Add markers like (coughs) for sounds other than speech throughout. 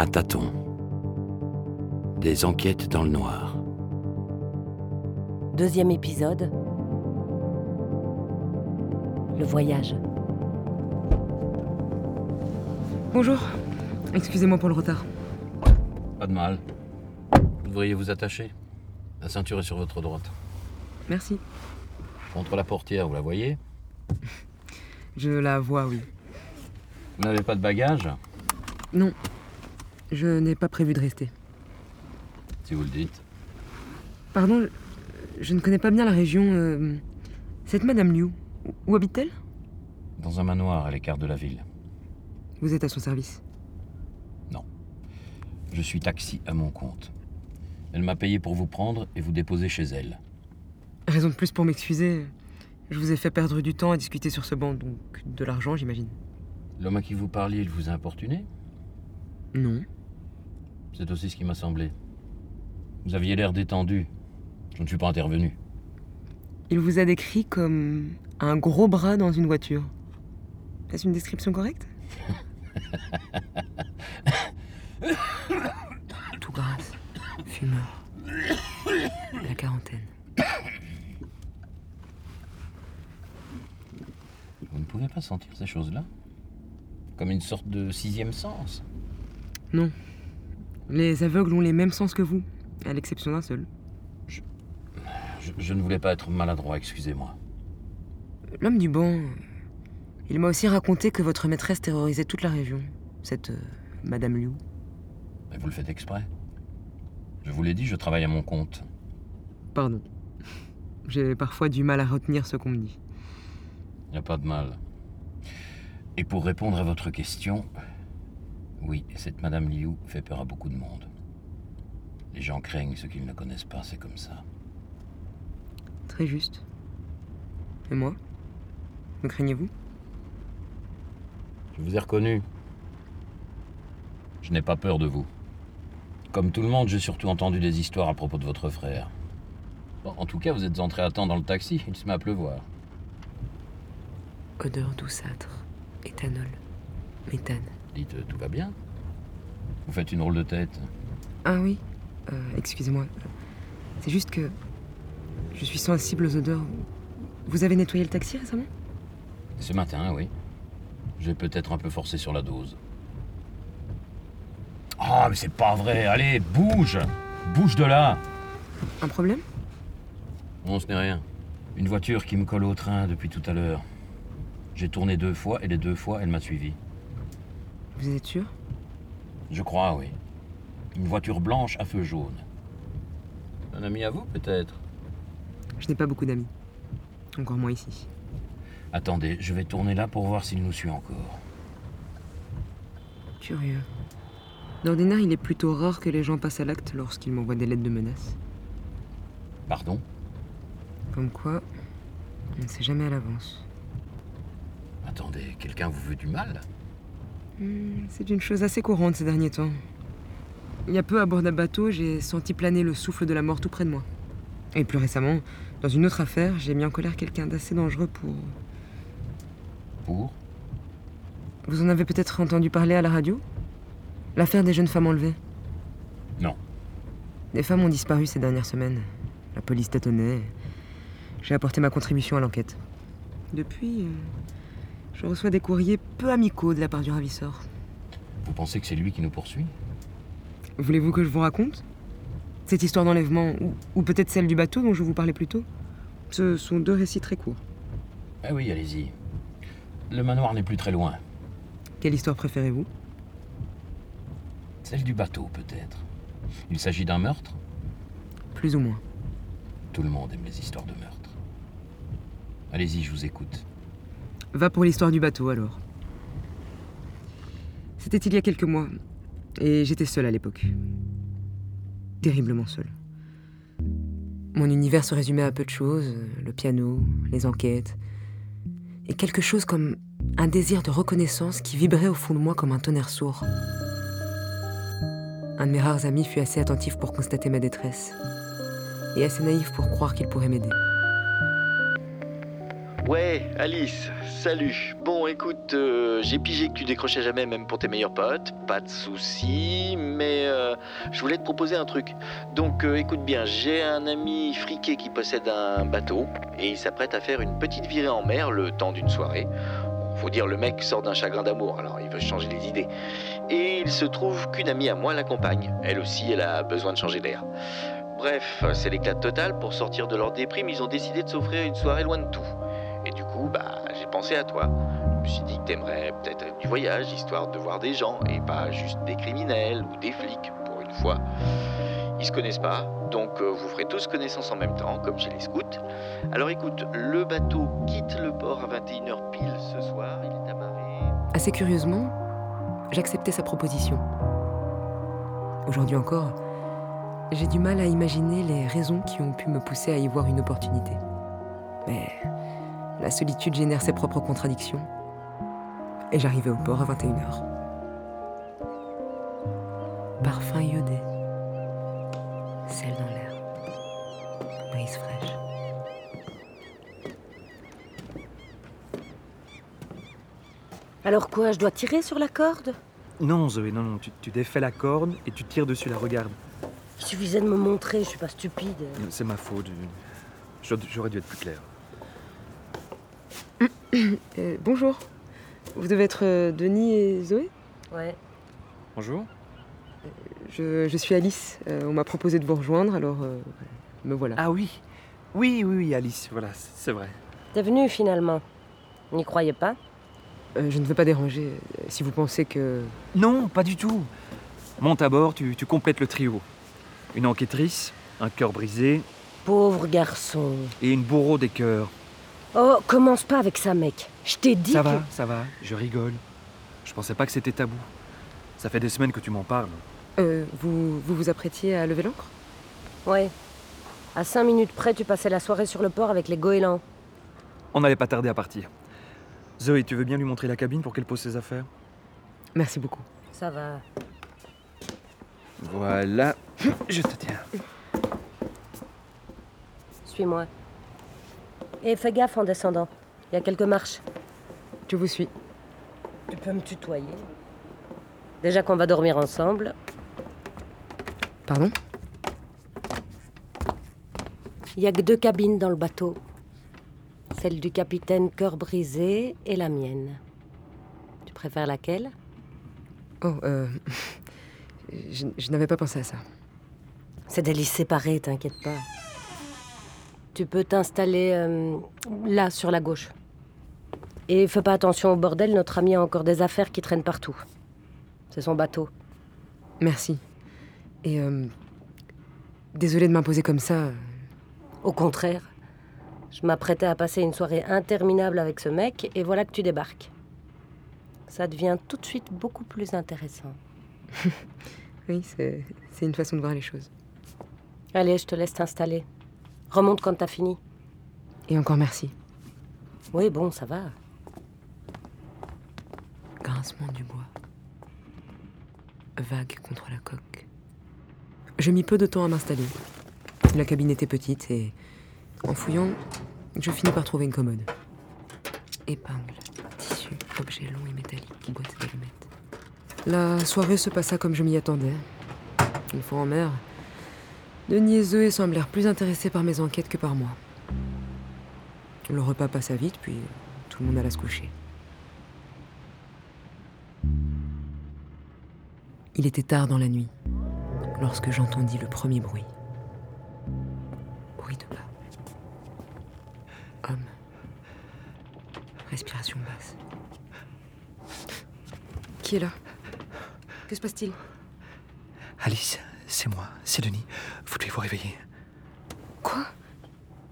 À tâtons. Des enquêtes dans le noir. Deuxième épisode. Le voyage. Bonjour. Excusez-moi pour le retard. Pas de mal. Vous devriez vous attacher. La ceinture est sur votre droite. Merci. Contre la portière, vous la voyez? Je la vois, oui. Vous n'avez pas de bagages? Non. Je n'ai pas prévu de rester. Si vous le dites. Pardon, je, je ne connais pas bien la région. euh, Cette Madame Liu, où- habite-t-elle? Dans un manoir à l'écart de la ville. Vous êtes à son service? Je suis taxi à mon compte. Elle m'a payé pour vous prendre et vous déposer chez elle. Raison de plus pour m'excuser. Je vous ai fait perdre du temps à discuter sur ce banc, donc de l'argent, j'imagine. L'homme à qui vous parliez, il vous a importuné? Non. C'est aussi ce qui m'a semblé. Vous aviez l'air détendu. Je ne suis pas intervenu. Il vous a décrit comme un gros bras dans une voiture. Est-ce une description correcte? (coughs) Tout grasse, fumeur, la quarantaine. Vous ne pouvez pas sentir ces choses-là? Comme une sorte de sixième sens? Non. Les aveugles ont les mêmes sens que vous, à l'exception d'un seul. je, je ne voulais pas être maladroit, excusez-moi. L'homme du banc, il m'a aussi raconté que votre maîtresse terrorisait toute la région, cette euh, Madame Liu. Mais vous le faites exprès. Je vous l'ai dit, je travaille à mon compte. Pardon. J'ai parfois du mal à retenir ce qu'on me dit. Il n'y a pas de mal. Et pour répondre à votre question, oui, cette Madame Liu fait peur à beaucoup de monde. Les gens craignent ce qu'ils ne connaissent pas, c'est comme ça. Très juste. Et moi? Me craignez-vous? Je vous ai reconnu. Je n'ai pas peur de vous. Comme tout le monde, j'ai surtout entendu des histoires à propos de votre frère. Bon, en tout cas, vous êtes entré à temps dans le taxi, il se met à pleuvoir. Odeur douceâtre, éthanol, méthane. Dites, euh, tout va bien Vous faites une drôle de tête. Ah oui euh, Excusez-moi. C'est juste que je suis sensible aux odeurs. Vous avez nettoyé le taxi récemment? Ce matin, oui. J'ai peut-être un peu forcé sur la dose. Ah, mais c'est pas vrai. Allez, bouge Bouge de là Un problème? Non, ce n'est rien. Une voiture qui me colle au train depuis tout à l'heure. J'ai tourné deux fois et les deux fois, elle m'a suivi. Vous êtes sûr? Je crois, oui. Une voiture blanche à feu jaune. Un ami à vous, peut-être? Je n'ai pas beaucoup d'amis. Encore moins ici. Attendez, je vais tourner là pour voir s'il nous suit encore. Curieux. D'ordinaire, il est plutôt rare que les gens passent à l'acte lorsqu'ils m'envoient des lettres de menaces. Pardon? Comme quoi, on ne sait jamais à l'avance. Attendez, quelqu'un vous veut du mal? C'est une chose assez courante ces derniers temps. Il y a peu à bord d'un bateau, j'ai senti planer le souffle de la mort tout près de moi. Et plus récemment, dans une autre affaire, j'ai mis en colère quelqu'un d'assez dangereux pour... Pour? Vous en avez peut-être entendu parler à la radio? L'affaire des jeunes femmes enlevées? Non. Des femmes ont disparu ces dernières semaines. La police tâtonnait. J'ai apporté ma contribution à l'enquête. Depuis, euh, je reçois des courriers peu amicaux de la part du ravisseur. Vous pensez que c'est lui qui nous poursuit? Voulez-vous que je vous raconte? Cette histoire d'enlèvement, ou, ou peut-être celle du bateau dont je vous parlais plus tôt? Ce sont deux récits très courts. Ah oui, allez-y. Le manoir n'est plus très loin. Quelle histoire préférez-vous? Celle du bateau, peut-être. Il s'agit d'un meurtre? Plus ou moins. Tout le monde aime les histoires de meurtre. Allez-y, je vous écoute. Va pour l'histoire du bateau alors. C'était il y a quelques mois, et j'étais seul à l'époque. Terriblement seul. Mon univers se résumait à peu de choses, le piano, les enquêtes, et quelque chose comme un désir de reconnaissance qui vibrait au fond de moi comme un tonnerre sourd. Un de mes rares amis fut assez attentif pour constater ma détresse, et assez naïf pour croire qu'il pourrait m'aider. Ouais, Alice, salut. Bon, écoute. euh, j'ai pigé que tu décrochais jamais même pour tes meilleurs potes, pas de soucis, mais euh, je voulais te proposer un truc. Donc euh, écoute bien, j'ai un ami friqué qui possède un bateau et il s'apprête à faire une petite virée en mer le temps d'une soirée. Faut dire le mec sort d'un chagrin d'amour, alors il veut changer les idées. Et il se trouve qu'une amie à moi l'accompagne. Elle aussi, elle a besoin de changer d'air. Bref, c'est l'éclat total. Pour sortir de leur déprime, ils ont décidé de s'offrir une soirée loin de tout. Pensé à toi. Je me suis dit que t'aimerais peut-être du voyage, histoire de voir des gens, et pas juste des criminels ou des flics, pour une fois. Ils se connaissent pas, donc euh, vous ferez tous connaissance en même temps, comme chez les scouts. Alors écoute, le bateau quitte le port à 21h pile ce soir, il est amarré. Assez curieusement, j'acceptais sa proposition. Aujourd'hui encore, j'ai du mal à imaginer les raisons qui ont pu me pousser à y voir une opportunité. Mais la solitude génère ses propres contradictions. Et j'arrivais au port à 21h. Parfum iodé. Sel dans l'air. Brise fraîche. Alors quoi, je dois tirer sur la corde? Non, Zoé, non, non, tu, tu défais la corde et tu tires dessus la regarde. Il suffisait de me montrer, je suis pas stupide. C'est ma faute. J'aurais dû être plus clair. (coughs) Euh, bonjour. Vous devez être euh, Denis et Zoé Ouais. Bonjour. je, je suis Alice. Euh, on m'a proposé de vous rejoindre, alors euh, me voilà. Ah oui. Oui, oui, oui, Alice, voilà, c'est vrai. T'es venu finalement. N'y croyez pas Euh, je ne veux pas déranger. euh, Si vous pensez que... Non, pas du tout. Monte à bord, tu, tu complètes le trio. Une enquêtrice, un cœur brisé Pauvre garçon. et une bourreau des cœurs. Oh, commence pas avec ça, mec. Je t'ai dit Ça que... va, ça va, je rigole. Je pensais pas que c'était tabou. Ça fait des semaines que tu m'en parles. Euh, vous, vous vous apprêtiez à lever l'ancre Ouais. À cinq minutes près, tu passais la soirée sur le port avec les goélands. On n'allait pas tarder à partir. Zoé, tu veux bien lui montrer la cabine pour qu'elle pose ses affaires? Merci beaucoup. Ça va. Voilà, je te tiens. Suis-moi. Et fais gaffe en descendant. Il y a quelques marches. Je vous suis. Tu peux me tutoyer. Déjà qu'on va dormir ensemble. Pardon? Il y a que deux cabines dans le bateau. Celle du capitaine cœur brisé et la mienne. Tu préfères laquelle? Oh, euh... (laughs) Je, je n'avais pas pensé à ça. C'est des lits séparés, t'inquiète pas. Tu peux t'installer euh, là, sur la gauche. Et fais pas attention au bordel, notre ami a encore des affaires qui traînent partout. C'est son bateau. Merci. Et euh... Désolée de m'imposer comme ça. Au contraire, je m'apprêtais à passer une soirée interminable avec ce mec et voilà que tu débarques. Ça devient tout de suite beaucoup plus intéressant. (laughs) Oui, c'est c'est une façon de voir les choses. Allez, je te laisse t'installer. Remonte quand t'as fini. Et encore merci. Oui, bon, ça va. Grincement du bois. Vague contre la coque. Je mis peu de temps à m'installer. La cabine était petite et, en fouillant, je finis par trouver une commode. Épingle, tissu, objet long et métallique, boîte d'allumettes. La soirée se passa comme je m'y attendais. Une fois en mer, Denis et Zoé semblèrent plus intéressés par mes enquêtes que par moi. Le repas passa vite, puis tout le monde alla se coucher. Il était tard dans la nuit, lorsque j'entendis le premier bruit. Bruit de pas. Homme. Respiration basse. Qui est là? Que se passe-t-il? Alice, c'est moi, c'est Denis. Vous devez vous réveiller. Quoi?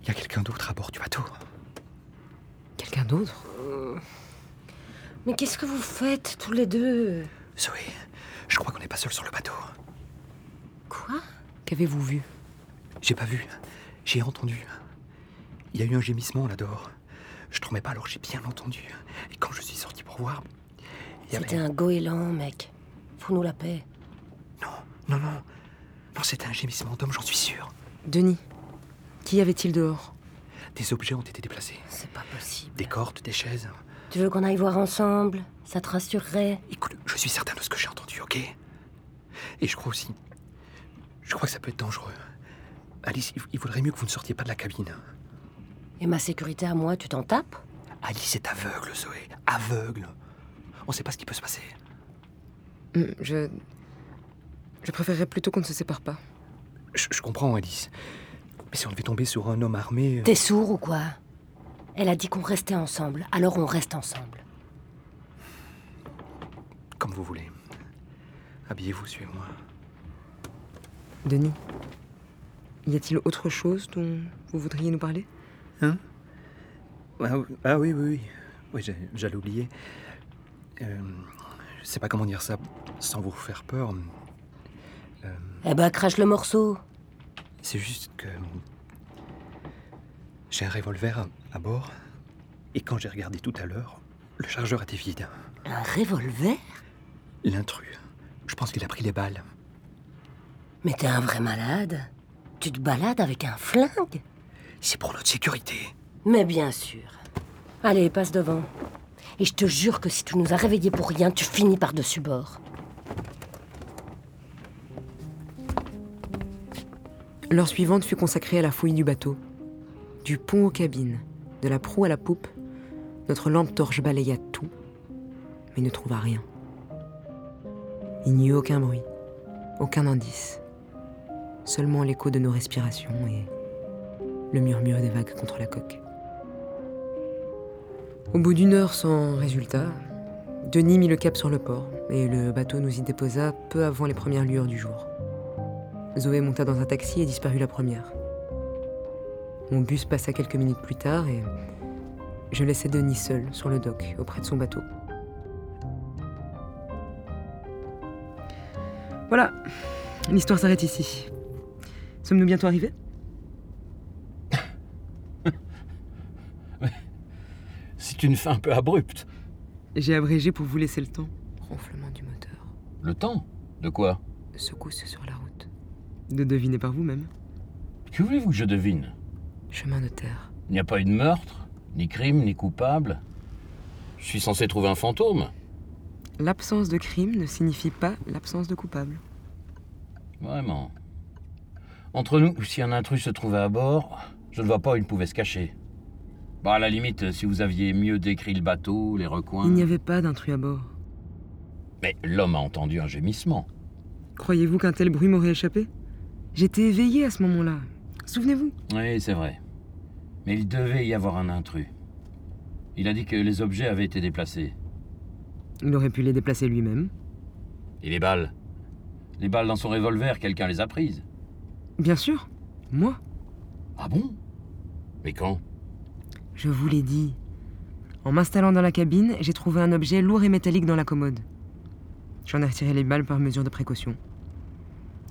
Il y a quelqu'un d'autre à bord du bateau. Quelqu'un d'autre? Mais qu'est-ce que vous faites tous les deux? Zoé, je crois qu'on n'est pas seul sur le bateau. Quoi? Qu'avez-vous vu? J'ai pas vu, j'ai entendu. Il y a eu un gémissement là-dehors. Je dormais pas alors j'ai bien entendu. Et quand je suis sorti pour voir, il y avait... C'était un goéland, mec. Fous-nous la paix. Non, non, non. Non, c'était un gémissement d'homme, j'en suis sûr. Denis. Qu'y avait-il dehors? Des objets ont été déplacés. C'est pas possible. Des cordes, des chaises. Tu veux qu'on aille voir ensemble? Ça te rassurerait? Écoute, je suis certain de ce que j'ai entendu, ok? Et je crois aussi. Je crois que ça peut être dangereux. Alice, il- vaudrait mieux que vous ne sortiez pas de la cabine. Et ma sécurité à moi, tu t'en tapes? Alice est aveugle, Zoé. Aveugle. On sait pas ce qui peut se passer. Hum, Je. Je préférerais plutôt qu'on ne se sépare pas. Je, je comprends, Alice. Mais si on devait tomber sur un homme armé. euh, T'es sourd ou quoi? Elle a dit qu'on restait ensemble, alors on reste ensemble. Comme vous voulez. Habillez-vous, suivez-moi. Denis, y a-t-il autre chose dont vous voudriez nous parler? Hein? Ah, oui- ah oui, oui, oui. Oui, j'ai- j'allais oublier. Euh, je sais pas comment dire ça sans vous faire peur. Euh, Eh ben, crache le morceau. c'est juste que. J'ai un revolver à, à bord. Et quand j'ai regardé tout à l'heure, le chargeur était vide. Un revolver? L'intrus. Je pense qu'il a pris les balles. Mais t'es un vrai malade. Tu te balades avec un flingue? C'est pour notre sécurité. Mais bien sûr. Allez, passe devant. Et je te jure que si tu nous as réveillés pour rien, tu finis par-dessus bord. L'heure suivante fut consacrée à la fouille du bateau. Du pont aux cabines, de la proue à la poupe, notre lampe torche balaya tout, mais ne trouva rien. Il n'y eut aucun bruit, aucun indice, seulement l'écho de nos respirations et le murmure des vagues contre la coque. Au bout d'une heure sans résultat, Denis mit le cap sur le port et le bateau nous y déposa peu avant les premières lueurs du jour. Zoé monta dans un taxi et disparut la première. Mon bus passa quelques minutes plus tard et je laissai Denis seul sur le dock auprès de son bateau. Voilà, l'histoire s'arrête ici. Sommes-nous bientôt arrivés? (laughs) C'est une fin un peu abrupte. J'ai abrégé pour vous laisser le temps. Ronflement du moteur. Le temps? De quoi? Secousse sur la route. De deviner par vous-même. Que voulez-vous que je devine? Chemin de terre. Il n'y a pas eu de meurtre, ni crime, ni coupable? Je suis censé trouver un fantôme. L'absence de crime ne signifie pas l'absence de coupable. Vraiment. Entre nous, si un intrus se trouvait à bord, je ne vois pas où il pouvait se cacher. Bah, à la limite, si vous aviez mieux décrit le bateau, les recoins. Il n'y avait pas d'intrus à bord. Mais l'homme a entendu un gémissement. Croyez-vous qu'un tel bruit m'aurait échappé? J'étais éveillé à ce moment-là. Souvenez-vous Oui, c'est vrai. Mais il devait y avoir un intrus. Il a dit que les objets avaient été déplacés. Il aurait pu les déplacer lui-même. Et les balles? Les balles dans son revolver, quelqu'un les a prises. Bien sûr. Moi Ah bon? Mais quand? Je vous l'ai dit. En m'installant dans la cabine, j'ai trouvé un objet lourd et métallique dans la commode. J'en ai retiré les balles par mesure de précaution.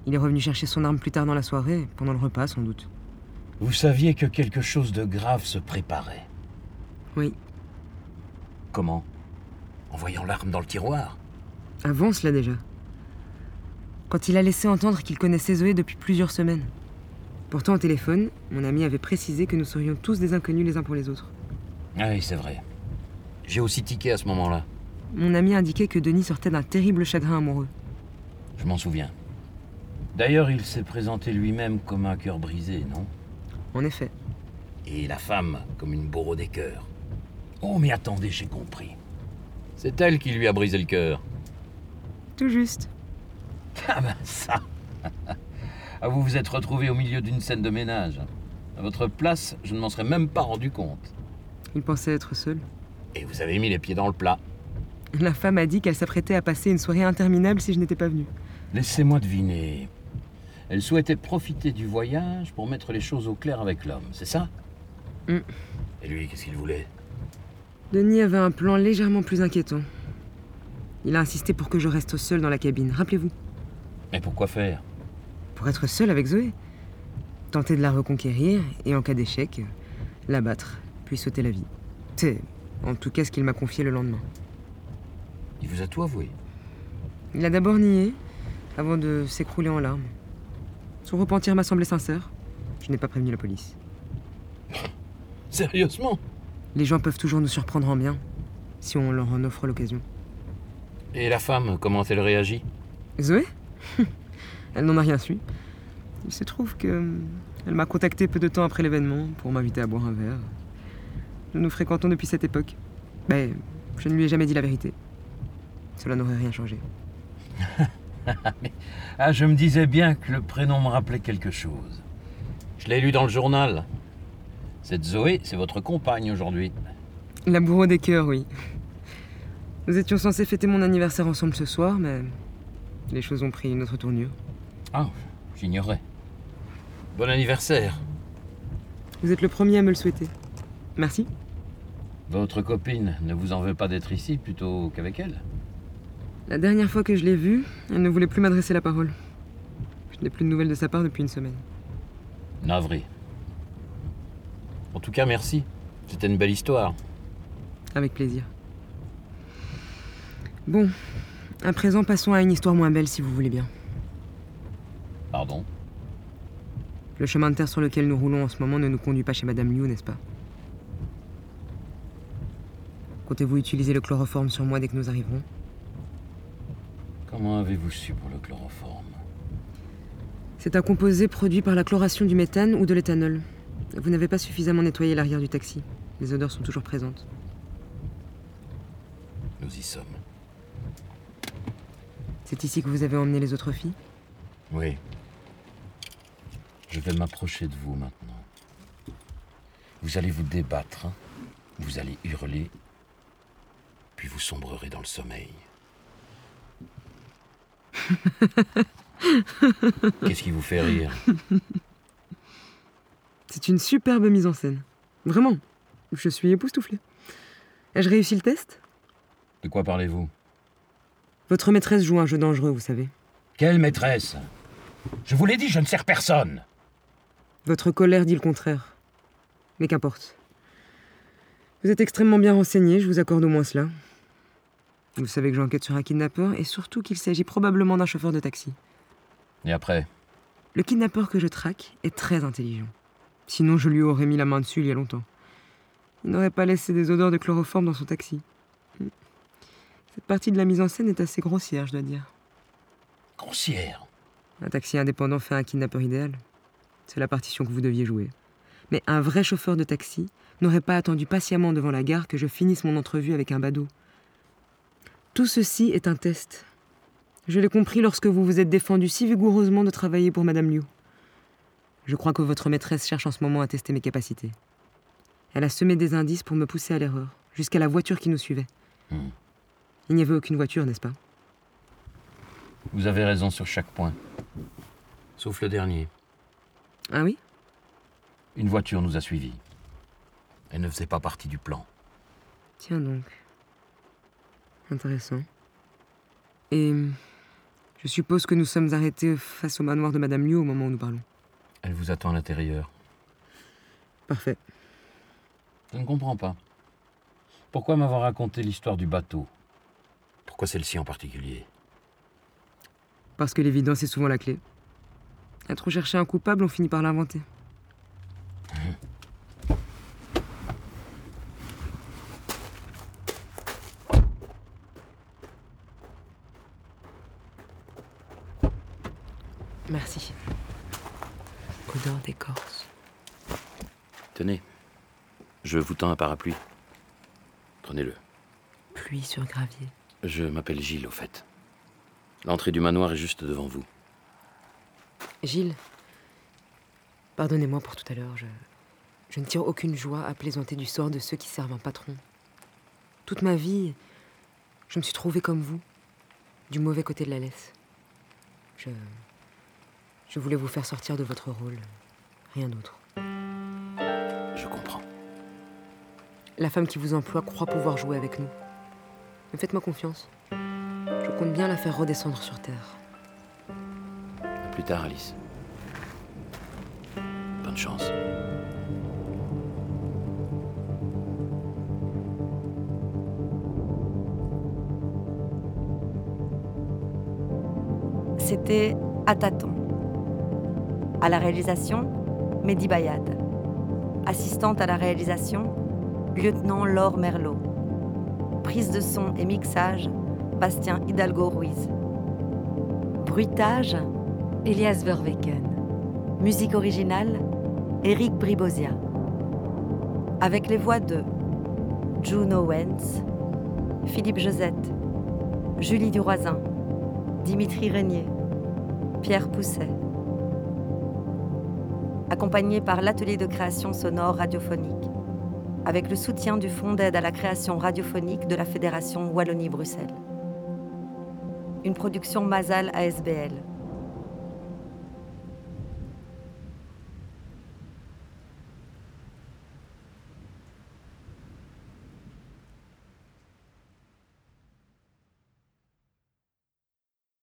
Il est revenu chercher son arme plus tard dans la soirée, pendant le repas sans doute. Vous saviez que quelque chose de grave se préparait. Oui. Comment? En voyant l'arme dans le tiroir? Avant cela déjà. Quand il a laissé entendre qu'il connaissait Zoé depuis plusieurs semaines. Pourtant, au téléphone, mon ami avait précisé que nous serions tous des inconnus les uns pour les autres. Ah Oui, c'est vrai. J'ai aussi tiqué à ce moment-là. Mon ami indiquait que Denis sortait d'un terrible chagrin amoureux. Je m'en souviens. D'ailleurs, il s'est présenté lui-même comme un cœur brisé, non? En effet. Et la femme comme une bourreau des cœurs. Oh, mais attendez, j'ai compris. C'est elle qui lui a brisé le cœur. Tout juste. Ah ben ça (laughs) Ah, vous vous êtes retrouvé au milieu d'une scène de ménage. À votre place, je ne m'en serais même pas rendu compte. Il pensait être seul. Et vous avez mis les pieds dans le plat. La femme a dit qu'elle s'apprêtait à passer une soirée interminable si je n'étais pas venu. Laissez-moi deviner. Elle souhaitait profiter du voyage pour mettre les choses au clair avec l'homme, c'est ça Mm. Et lui, qu'est-ce qu'il voulait Denis avait un plan légèrement plus inquiétant. Il a insisté pour que je reste seul dans la cabine, rappelez-vous. Mais pourquoi faire Pour être seul avec Zoé. Tenter de la reconquérir et en cas d'échec, l'abattre, puis sauter la vie. C'est en tout cas ce qu'il m'a confié le lendemain. Il vous a tout avoué. Il a d'abord nié, avant de s'écrouler en larmes. Son repentir m'a semblé sincère. Je n'ai pas prévenu la police. Sérieusement? Les gens peuvent toujours nous surprendre en bien. si on leur en offre l'occasion. Et la femme, comment elle réagit? Zoé? (laughs) Elle n'en a rien su. Il se trouve que elle m'a contacté peu de temps après l'événement pour m'inviter à boire un verre. Nous nous fréquentons depuis cette époque. Mais je ne lui ai jamais dit la vérité. Cela n'aurait rien changé. (laughs) (laughs) Ah, je me disais bien que le prénom me rappelait quelque chose. Je l'ai lu dans le journal. Cette Zoé, c'est votre compagne aujourd'hui. La bourreau des cœurs, oui. Nous étions censés fêter mon anniversaire ensemble ce soir, mais les choses ont pris une autre tournure. Ah, j'ignorais. Bon anniversaire. Vous êtes le premier à me le souhaiter. Merci. Votre copine ne vous en veut pas d'être ici plutôt qu'avec elle La dernière fois que je l'ai vue, elle ne voulait plus m'adresser la parole. Je n'ai plus de nouvelles de sa part depuis une semaine. Navré. En tout cas, merci. C'était une belle histoire. Avec plaisir. Bon, à présent passons à une histoire moins belle si vous voulez bien. Pardon? Le chemin de terre sur lequel nous roulons en ce moment ne nous conduit pas chez Madame Liu, n'est-ce pas? Comptez-vous utiliser le chloroforme sur moi dès que nous arriverons? Comment avez-vous su pour le chloroforme C'est un composé produit par la chloration du méthane ou de l'éthanol. Vous n'avez pas suffisamment nettoyé l'arrière du taxi. Les odeurs sont toujours présentes. Nous y sommes. C'est ici que vous avez emmené les autres filles Oui. Je vais m'approcher de vous maintenant. Vous allez vous débattre, hein. vous allez hurler, puis vous sombrerez dans le sommeil. (laughs) Qu'est-ce qui vous fait rire C'est une superbe mise en scène. Vraiment. Je suis époustouflée. Ai-je réussi le test? De quoi parlez-vous? Votre maîtresse joue un jeu dangereux, vous savez. Quelle maîtresse? Je vous l'ai dit, je ne sers personne. Votre colère dit le contraire. Mais qu'importe. Vous êtes extrêmement bien renseigné, je vous accorde au moins cela. Vous savez que j'enquête sur un kidnappeur et surtout qu'il s'agit probablement d'un chauffeur de taxi. Et après Le kidnappeur que je traque est très intelligent. Sinon, je lui aurais mis la main dessus il y a longtemps. Il n'aurait pas laissé des odeurs de chloroforme dans son taxi. Cette partie de la mise en scène est assez grossière, je dois dire. Grossière. Un taxi indépendant fait un kidnappeur idéal. C'est la partition que vous deviez jouer. Mais un vrai chauffeur de taxi n'aurait pas attendu patiemment devant la gare que je finisse mon entrevue avec un badaud. Tout ceci est un test. Je l'ai compris lorsque vous vous êtes défendu si vigoureusement de travailler pour Madame Liu. Je crois que votre maîtresse cherche en ce moment à tester mes capacités. Elle a semé des indices pour me pousser à l'erreur, jusqu'à la voiture qui nous suivait. Hmm. Il n'y avait aucune voiture, n'est-ce pas? Vous avez raison sur chaque point. Sauf le dernier. Ah oui? Une voiture nous a suivis. Elle ne faisait pas partie du plan. Tiens donc. Intéressant. Et je suppose que nous sommes arrêtés face au manoir de Madame Liu au moment où nous parlons. Elle vous attend à l'intérieur. Parfait. Je ne comprends pas. Pourquoi m'avoir raconté l'histoire du bateau? Pourquoi celle-ci en particulier? Parce que l'évidence est souvent la clé. À trop chercher un coupable, on finit par l'inventer. Merci. Odeur d'écorce. Tenez, je vous tends un parapluie. Prenez-le. Pluie sur gravier. Je m'appelle Gilles, au fait. L'entrée du manoir est juste devant vous. Gilles, pardonnez-moi pour tout à l'heure. Je, je ne tire aucune joie à plaisanter du sort de ceux qui servent un patron. Toute ma vie, je me suis trouvé comme vous, du mauvais côté de la laisse. Je, je voulais vous faire sortir de votre rôle, rien d'autre. Je comprends. La femme qui vous emploie croit pouvoir jouer avec nous. Mais faites-moi confiance. Je compte bien la faire redescendre sur Terre. À plus tard, Alice. Bonne chance. C'était À tâtons. À la réalisation, Mehdi Bayad. Assistante à la réalisation, lieutenant Laure Merlot. Prise de son et mixage, Bastien Hidalgo Ruiz. Bruitage, Elias Verweken. musique originale, Eric Bribosia. Avec les voix de Juno Wentz, Philippe Josette, Julie Duroisin, Dimitri Régnier, Pierre Pousset. Accompagné par l'atelier de création sonore radiophonique, avec le soutien du Fonds d'aide à la création radiophonique de la Fédération Wallonie-Bruxelles. Une production Mazal ASBL.